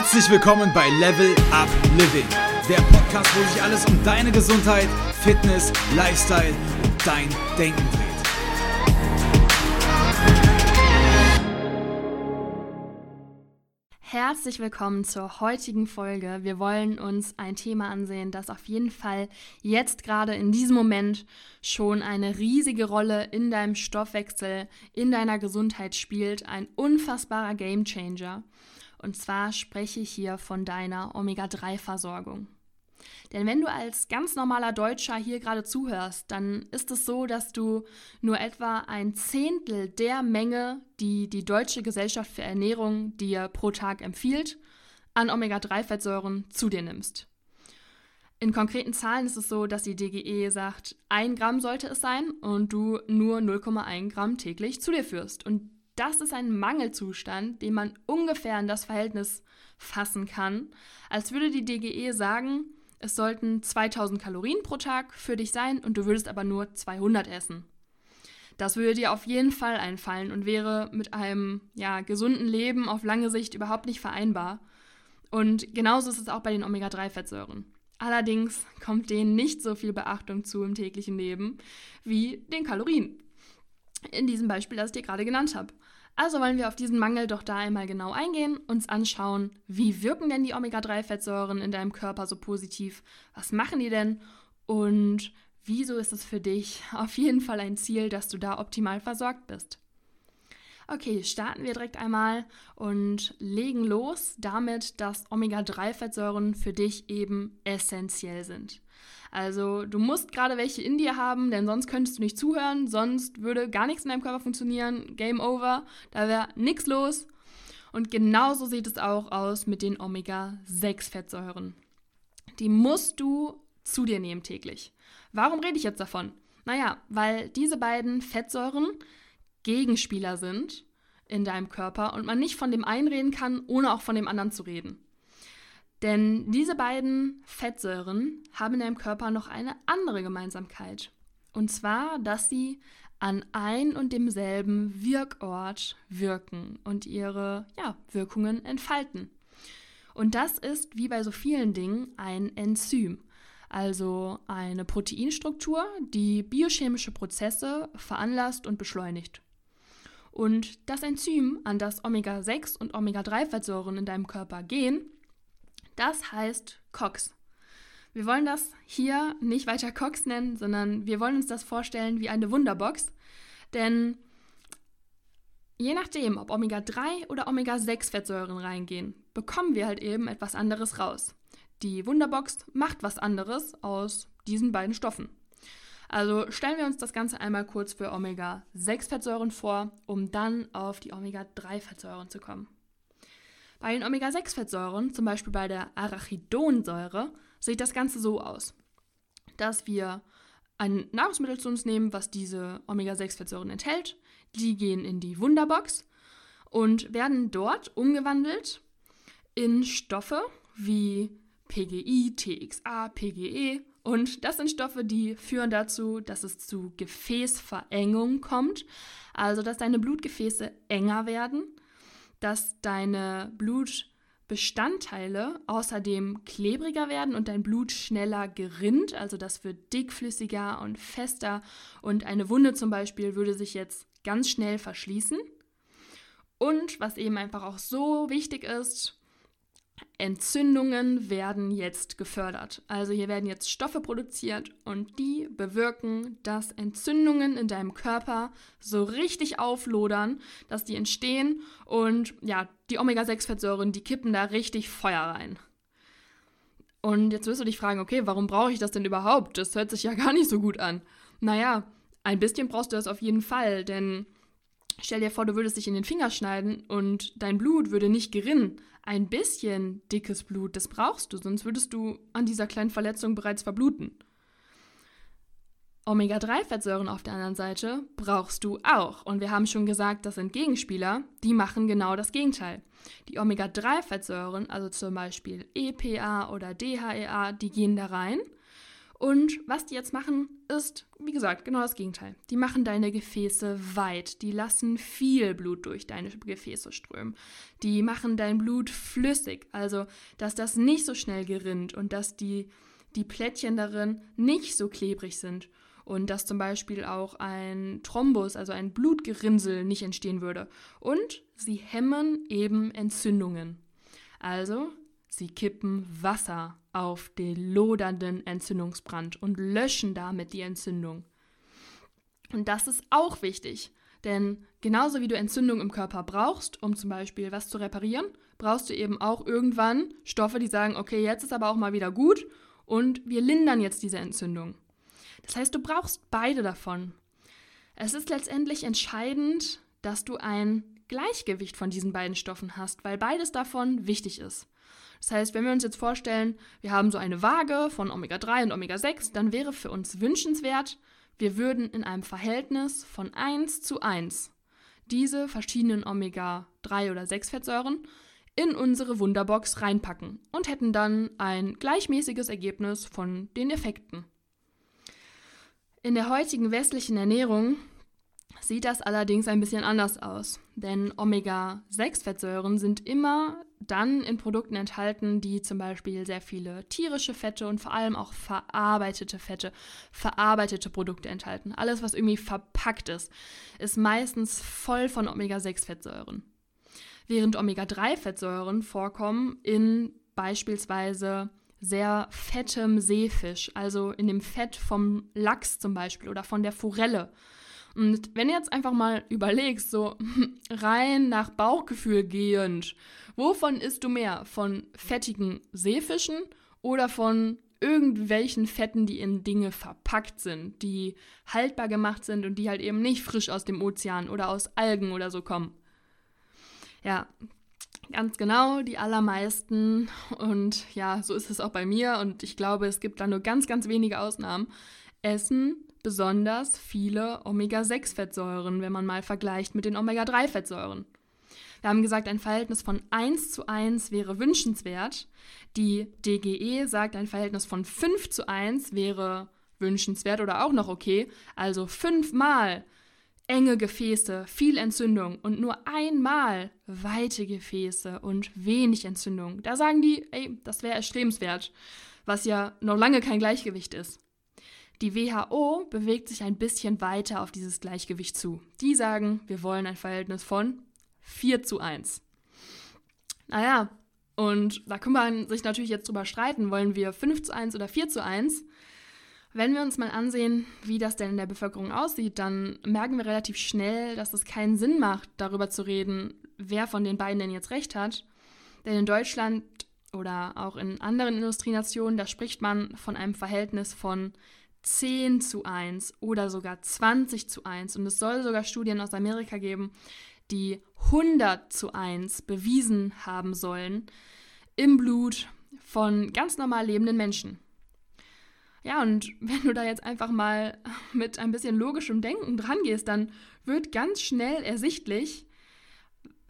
Herzlich willkommen bei Level Up Living, der Podcast, wo sich alles um deine Gesundheit, Fitness, Lifestyle und dein Denken dreht. Herzlich willkommen zur heutigen Folge. Wir wollen uns ein Thema ansehen, das auf jeden Fall jetzt gerade in diesem Moment schon eine riesige Rolle in deinem Stoffwechsel, in deiner Gesundheit spielt. Ein unfassbarer Gamechanger. Und zwar spreche ich hier von deiner Omega-3-Versorgung. Denn wenn du als ganz normaler Deutscher hier gerade zuhörst, dann ist es so, dass du nur etwa ein Zehntel der Menge, die die Deutsche Gesellschaft für Ernährung dir pro Tag empfiehlt, an Omega-3-Fettsäuren zu dir nimmst. In konkreten Zahlen ist es so, dass die DGE sagt, ein Gramm sollte es sein und du nur 0,1 Gramm täglich zu dir führst. Und das ist ein Mangelzustand, den man ungefähr in das Verhältnis fassen kann, als würde die DGE sagen, es sollten 2000 Kalorien pro Tag für dich sein und du würdest aber nur 200 essen. Das würde dir auf jeden Fall einfallen und wäre mit einem ja, gesunden Leben auf lange Sicht überhaupt nicht vereinbar. Und genauso ist es auch bei den Omega-3-Fettsäuren. Allerdings kommt denen nicht so viel Beachtung zu im täglichen Leben wie den Kalorien. In diesem Beispiel, das ich dir gerade genannt habe. Also wollen wir auf diesen Mangel doch da einmal genau eingehen, uns anschauen, wie wirken denn die Omega-3-Fettsäuren in deinem Körper so positiv, was machen die denn und wieso ist es für dich auf jeden Fall ein Ziel, dass du da optimal versorgt bist. Okay, starten wir direkt einmal und legen los damit, dass Omega-3-Fettsäuren für dich eben essentiell sind. Also du musst gerade welche in dir haben, denn sonst könntest du nicht zuhören, sonst würde gar nichts in deinem Körper funktionieren, Game over, da wäre nichts los. Und genauso sieht es auch aus mit den Omega-6-Fettsäuren. Die musst du zu dir nehmen täglich. Warum rede ich jetzt davon? Naja, weil diese beiden Fettsäuren Gegenspieler sind in deinem Körper und man nicht von dem einen reden kann, ohne auch von dem anderen zu reden. Denn diese beiden Fettsäuren haben in deinem Körper noch eine andere Gemeinsamkeit. Und zwar, dass sie an ein und demselben Wirkort wirken und ihre ja, Wirkungen entfalten. Und das ist wie bei so vielen Dingen ein Enzym, also eine Proteinstruktur, die biochemische Prozesse veranlasst und beschleunigt. Und das Enzym, an das Omega-6 und Omega-3-Fettsäuren in deinem Körper gehen, das heißt COX. Wir wollen das hier nicht weiter COX nennen, sondern wir wollen uns das vorstellen wie eine Wunderbox. Denn je nachdem, ob Omega-3 oder Omega-6-Fettsäuren reingehen, bekommen wir halt eben etwas anderes raus. Die Wunderbox macht was anderes aus diesen beiden Stoffen. Also stellen wir uns das Ganze einmal kurz für Omega-6-Fettsäuren vor, um dann auf die Omega-3-Fettsäuren zu kommen. Bei den Omega-6-Fettsäuren, zum Beispiel bei der Arachidonsäure, sieht das Ganze so aus, dass wir ein Nahrungsmittel zu uns nehmen, was diese Omega-6-Fettsäuren enthält. Die gehen in die Wunderbox und werden dort umgewandelt in Stoffe wie PGI, TXA, PGE. Und das sind Stoffe, die führen dazu, dass es zu Gefäßverengung kommt, also dass deine Blutgefäße enger werden dass deine Blutbestandteile außerdem klebriger werden und dein Blut schneller gerinnt, also das wird dickflüssiger und fester und eine Wunde zum Beispiel würde sich jetzt ganz schnell verschließen. Und was eben einfach auch so wichtig ist, Entzündungen werden jetzt gefördert. Also hier werden jetzt Stoffe produziert und die bewirken, dass Entzündungen in deinem Körper so richtig auflodern, dass die entstehen und ja, die Omega-6-Fettsäuren, die kippen da richtig Feuer rein. Und jetzt wirst du dich fragen, okay, warum brauche ich das denn überhaupt? Das hört sich ja gar nicht so gut an. Naja, ein bisschen brauchst du das auf jeden Fall, denn stell dir vor, du würdest dich in den Finger schneiden und dein Blut würde nicht gerinnen, ein bisschen dickes Blut, das brauchst du, sonst würdest du an dieser kleinen Verletzung bereits verbluten. Omega-3-Fettsäuren auf der anderen Seite brauchst du auch. Und wir haben schon gesagt, das sind Gegenspieler, die machen genau das Gegenteil. Die Omega-3-Fettsäuren, also zum Beispiel EPA oder DHEA, die gehen da rein Und was die jetzt machen, ist, wie gesagt, genau das Gegenteil. Die machen deine Gefäße weit. Die lassen viel Blut durch deine Gefäße strömen. Die machen dein Blut flüssig, also dass das nicht so schnell gerinnt und dass die, die Plättchen darin nicht so klebrig sind. Und dass zum Beispiel auch ein Thrombus, also ein Blutgerinnsel, nicht entstehen würde. Und sie hemmen eben Entzündungen. Also Sie kippen Wasser auf den lodernden Entzündungsbrand und löschen damit die Entzündung. Und das ist auch wichtig, denn genauso wie du Entzündung im Körper brauchst, um zum Beispiel was zu reparieren, brauchst du eben auch irgendwann Stoffe, die sagen, okay, jetzt ist aber auch mal wieder gut und wir lindern jetzt diese Entzündung. Das heißt, du brauchst beide davon. Es ist letztendlich entscheidend, dass du ein Gleichgewicht von diesen beiden Stoffen hast, weil beides davon wichtig ist. Das heißt, wenn wir uns jetzt vorstellen, wir haben so eine Waage von Omega-3 und Omega-6, dann wäre für uns wünschenswert, wir würden in einem Verhältnis von 1 zu 1 diese verschiedenen Omega-3 oder 6 Fettsäuren in unsere Wunderbox reinpacken und hätten dann ein gleichmäßiges Ergebnis von den Effekten. In der heutigen westlichen Ernährung sieht das allerdings ein bisschen anders aus, denn Omega-6-Fettsäuren sind immer dann in Produkten enthalten, die zum Beispiel sehr viele tierische Fette und vor allem auch verarbeitete Fette, verarbeitete Produkte enthalten. Alles, was irgendwie verpackt ist, ist meistens voll von Omega-6-Fettsäuren. Während Omega-3-Fettsäuren vorkommen in beispielsweise sehr fettem Seefisch, also in dem Fett vom Lachs zum Beispiel oder von der Forelle und wenn du jetzt einfach mal überlegst, so rein nach Bauchgefühl gehend, wovon isst du mehr? Von fettigen Seefischen oder von irgendwelchen Fetten, die in Dinge verpackt sind, die haltbar gemacht sind und die halt eben nicht frisch aus dem Ozean oder aus Algen oder so kommen? Ja, ganz genau, die allermeisten. Und ja, so ist es auch bei mir. Und ich glaube, es gibt da nur ganz, ganz wenige Ausnahmen. Essen besonders viele Omega-6-Fettsäuren, wenn man mal vergleicht mit den Omega-3-Fettsäuren. Wir haben gesagt, ein Verhältnis von 1 zu 1 wäre wünschenswert. Die DGE sagt, ein Verhältnis von 5 zu 1 wäre wünschenswert oder auch noch okay. Also fünfmal enge Gefäße, viel Entzündung und nur einmal weite Gefäße und wenig Entzündung. Da sagen die, ey, das wäre erstrebenswert, was ja noch lange kein Gleichgewicht ist. Die WHO bewegt sich ein bisschen weiter auf dieses Gleichgewicht zu. Die sagen, wir wollen ein Verhältnis von 4 zu 1. Naja, und da kann man sich natürlich jetzt drüber streiten, wollen wir 5 zu 1 oder 4 zu 1. Wenn wir uns mal ansehen, wie das denn in der Bevölkerung aussieht, dann merken wir relativ schnell, dass es keinen Sinn macht, darüber zu reden, wer von den beiden denn jetzt recht hat. Denn in Deutschland oder auch in anderen Industrienationen, da spricht man von einem Verhältnis von 10 zu 1 oder sogar 20 zu 1. Und es soll sogar Studien aus Amerika geben, die 100 zu 1 bewiesen haben sollen im Blut von ganz normal lebenden Menschen. Ja, und wenn du da jetzt einfach mal mit ein bisschen logischem Denken dran gehst, dann wird ganz schnell ersichtlich,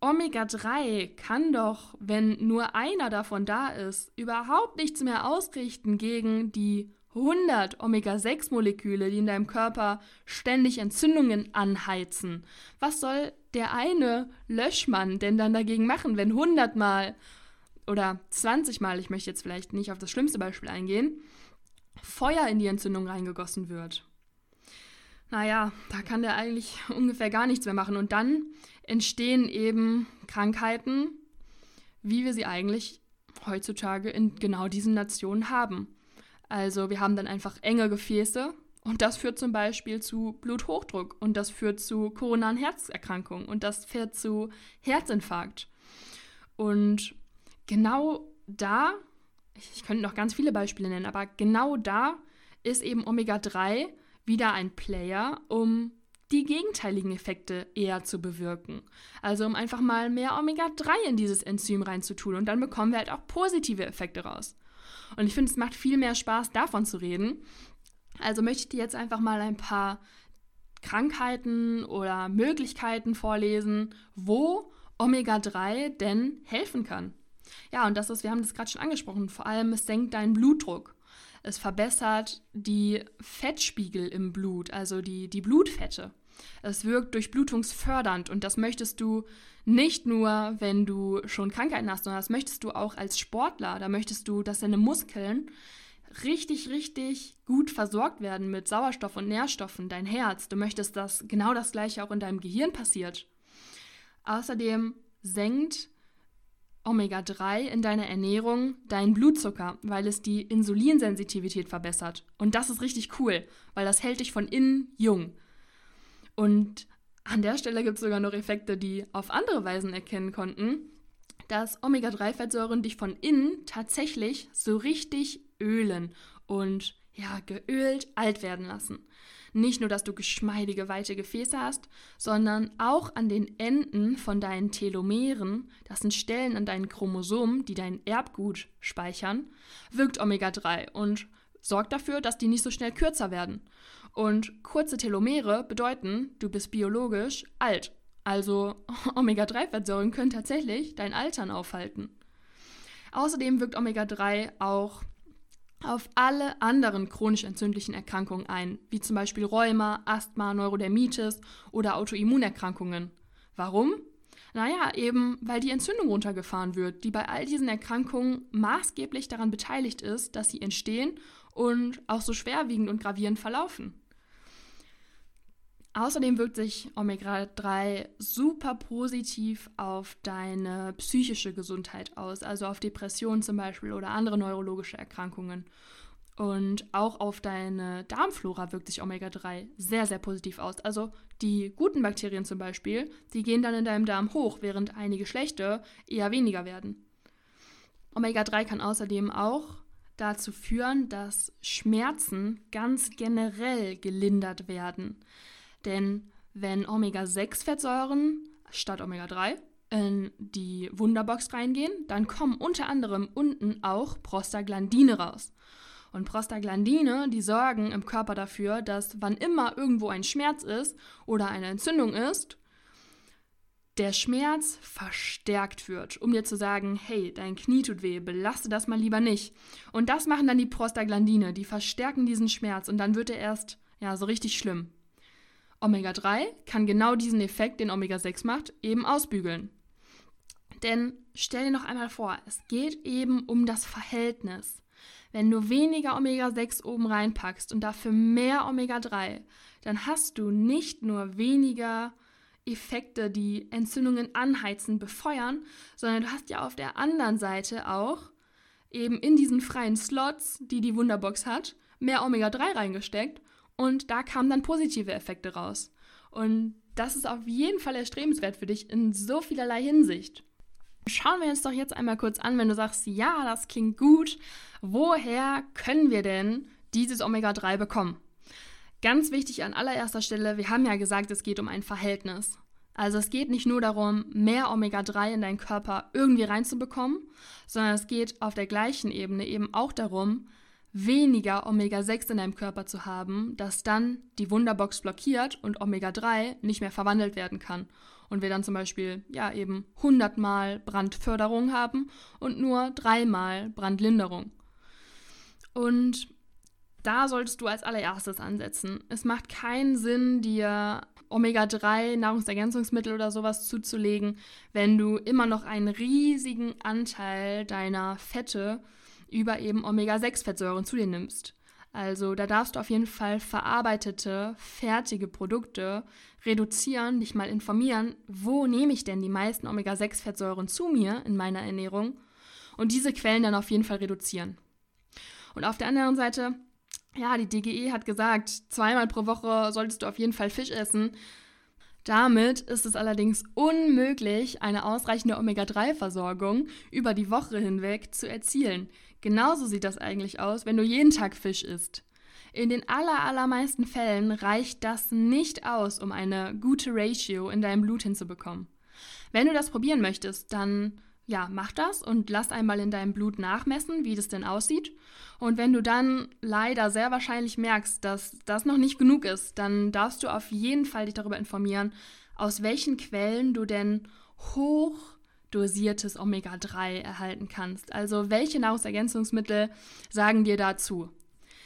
Omega-3 kann doch, wenn nur einer davon da ist, überhaupt nichts mehr ausrichten gegen die 100 Omega-6-Moleküle, die in deinem Körper ständig Entzündungen anheizen. Was soll der eine Löschmann denn dann dagegen machen, wenn 100 Mal oder 20 Mal, ich möchte jetzt vielleicht nicht auf das schlimmste Beispiel eingehen, Feuer in die Entzündung reingegossen wird? Naja, da kann der eigentlich ungefähr gar nichts mehr machen. Und dann entstehen eben Krankheiten, wie wir sie eigentlich heutzutage in genau diesen Nationen haben. Also wir haben dann einfach enge Gefäße und das führt zum Beispiel zu Bluthochdruck und das führt zu koronaren Herzerkrankungen und das führt zu Herzinfarkt. Und genau da, ich könnte noch ganz viele Beispiele nennen, aber genau da ist eben Omega-3 wieder ein Player, um die gegenteiligen Effekte eher zu bewirken. Also um einfach mal mehr Omega-3 in dieses Enzym reinzutun und dann bekommen wir halt auch positive Effekte raus. Und ich finde, es macht viel mehr Spaß, davon zu reden. Also möchte ich dir jetzt einfach mal ein paar Krankheiten oder Möglichkeiten vorlesen, wo Omega-3 denn helfen kann. Ja, und das ist, wir haben das gerade schon angesprochen, vor allem es senkt deinen Blutdruck. es verbessert die Fettspiegel im Blut, also die, die Blutfette. Es wirkt durchblutungsfördernd und das möchtest du nicht nur, wenn du schon Krankheiten hast, sondern das möchtest du auch als Sportler. Da möchtest du, dass deine Muskeln richtig, richtig gut versorgt werden mit Sauerstoff und Nährstoffen, dein Herz. Du möchtest, dass genau das gleiche auch in deinem Gehirn passiert. Außerdem senkt Omega-3 in deiner Ernährung deinen Blutzucker, weil es die Insulinsensitivität verbessert. Und das ist richtig cool, weil das hält dich von innen jung. Und an der Stelle gibt es sogar noch Effekte, die auf andere Weisen erkennen konnten, dass Omega-3-Fettsäuren dich von innen tatsächlich so richtig ölen und ja, geölt alt werden lassen. Nicht nur, dass du geschmeidige, weite Gefäße hast, sondern auch an den Enden von deinen Telomeren, das sind Stellen an deinen Chromosomen, die dein Erbgut speichern, wirkt Omega-3 und sorgt dafür, dass die nicht so schnell kürzer werden. Und kurze Telomere bedeuten, du bist biologisch alt. Also Omega-3-Fettsäuren können tatsächlich dein Altern aufhalten. Außerdem wirkt Omega-3 auch auf alle anderen chronisch entzündlichen Erkrankungen ein, wie zum Beispiel Rheuma, Asthma, Neurodermitis oder Autoimmunerkrankungen. Warum? Naja, eben weil die Entzündung runtergefahren wird, die bei all diesen Erkrankungen maßgeblich daran beteiligt ist, dass sie entstehen und auch so schwerwiegend und gravierend verlaufen. Außerdem wirkt sich Omega-3 super positiv auf deine psychische Gesundheit aus, also auf Depressionen zum Beispiel oder andere neurologische Erkrankungen. Und auch auf deine Darmflora wirkt sich Omega-3 sehr, sehr positiv aus. Also die guten Bakterien zum Beispiel, die gehen dann in deinem Darm hoch, während einige schlechte eher weniger werden. Omega-3 kann außerdem auch dazu führen, dass Schmerzen ganz generell gelindert werden. Denn wenn Omega-6-Fettsäuren statt Omega-3 in die Wunderbox reingehen, dann kommen unter anderem unten auch Prostaglandine raus. Und Prostaglandine, die sorgen im Körper dafür, dass wann immer irgendwo ein Schmerz ist oder eine Entzündung ist, der Schmerz verstärkt wird, um dir zu sagen, hey, dein Knie tut weh, belaste das mal lieber nicht. Und das machen dann die Prostaglandine, die verstärken diesen Schmerz und dann wird er erst ja so richtig schlimm. Omega-3 kann genau diesen Effekt, den Omega-6 macht, eben ausbügeln. Denn stell dir noch einmal vor, es geht eben um das Verhältnis. Wenn du weniger Omega-6 oben reinpackst und dafür mehr Omega-3, dann hast du nicht nur weniger Effekte, die Entzündungen anheizen, befeuern, sondern du hast ja auf der anderen Seite auch eben in diesen freien Slots, die die Wunderbox hat, mehr Omega-3 reingesteckt und da kamen dann positive Effekte raus. Und das ist auf jeden Fall erstrebenswert für dich in so vielerlei Hinsicht. Schauen wir uns doch jetzt einmal kurz an, wenn du sagst, ja, das klingt gut, woher können wir denn dieses Omega-3 bekommen? Ganz wichtig an allererster Stelle, wir haben ja gesagt, es geht um ein Verhältnis. Also es geht nicht nur darum, mehr Omega-3 in deinen Körper irgendwie reinzubekommen, sondern es geht auf der gleichen Ebene eben auch darum, weniger Omega-6 in deinem Körper zu haben, das dann die Wunderbox blockiert und Omega-3 nicht mehr verwandelt werden kann. Und wir dann zum Beispiel ja eben 100 mal Brandförderung haben und nur dreimal Brandlinderung. Und da solltest du als allererstes ansetzen. Es macht keinen Sinn, dir Omega-3 Nahrungsergänzungsmittel oder sowas zuzulegen, wenn du immer noch einen riesigen Anteil deiner Fette über eben Omega-6-Fettsäuren zu dir nimmst. Also da darfst du auf jeden Fall verarbeitete, fertige Produkte reduzieren, dich mal informieren, wo nehme ich denn die meisten Omega-6-Fettsäuren zu mir in meiner Ernährung und diese Quellen dann auf jeden Fall reduzieren. Und auf der anderen Seite, ja, die DGE hat gesagt, zweimal pro Woche solltest du auf jeden Fall Fisch essen. Damit ist es allerdings unmöglich, eine ausreichende Omega-3-Versorgung über die Woche hinweg zu erzielen. Genauso sieht das eigentlich aus, wenn du jeden Tag Fisch isst. In den allermeisten Fällen reicht das nicht aus, um eine gute Ratio in deinem Blut hinzubekommen. Wenn du das probieren möchtest, dann ja, mach das und lass einmal in deinem Blut nachmessen, wie das denn aussieht. Und wenn du dann leider sehr wahrscheinlich merkst, dass das noch nicht genug ist, dann darfst du auf jeden Fall dich darüber informieren, aus welchen Quellen du denn hoch dosiertes Omega-3 erhalten kannst. Also welche Nahrungsergänzungsmittel sagen dir dazu?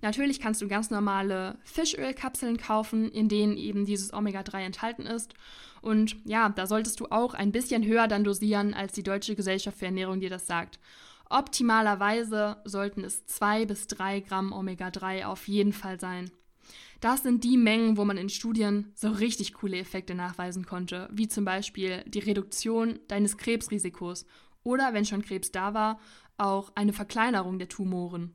Natürlich kannst du ganz normale Fischölkapseln kaufen, in denen eben dieses Omega-3 enthalten ist. Und ja, da solltest du auch ein bisschen höher dann dosieren, als die Deutsche Gesellschaft für Ernährung dir das sagt. Optimalerweise sollten es 2 bis 3 Gramm Omega-3 auf jeden Fall sein. Das sind die Mengen, wo man in Studien so richtig coole Effekte nachweisen konnte, wie zum Beispiel die Reduktion deines Krebsrisikos oder, wenn schon Krebs da war, auch eine Verkleinerung der Tumoren.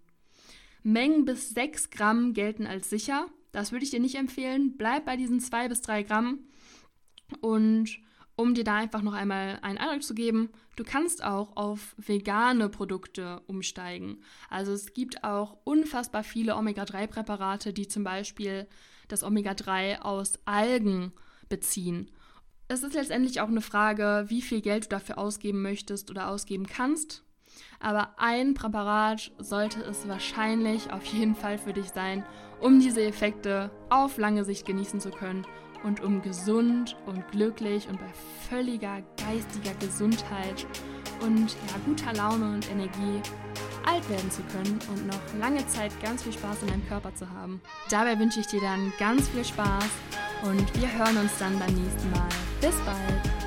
Mengen bis 6 Gramm gelten als sicher. Das würde ich dir nicht empfehlen. Bleib bei diesen 2 bis 3 Gramm. Und um dir da einfach noch einmal einen Eindruck zu geben, du kannst auch auf vegane Produkte umsteigen. Also es gibt auch unfassbar viele Omega-3-Präparate, die zum Beispiel das Omega-3 aus Algen beziehen. Es ist letztendlich auch eine Frage, wie viel Geld du dafür ausgeben möchtest oder ausgeben kannst. Aber ein Präparat sollte es wahrscheinlich auf jeden Fall für dich sein, um diese Effekte auf lange Sicht genießen zu können und um gesund und glücklich und bei völliger geistiger Gesundheit und ja, guter Laune und Energie alt werden zu können und noch lange Zeit ganz viel Spaß in deinem Körper zu haben. Dabei wünsche ich dir dann ganz viel Spaß und wir hören uns dann beim nächsten Mal. Bis bald!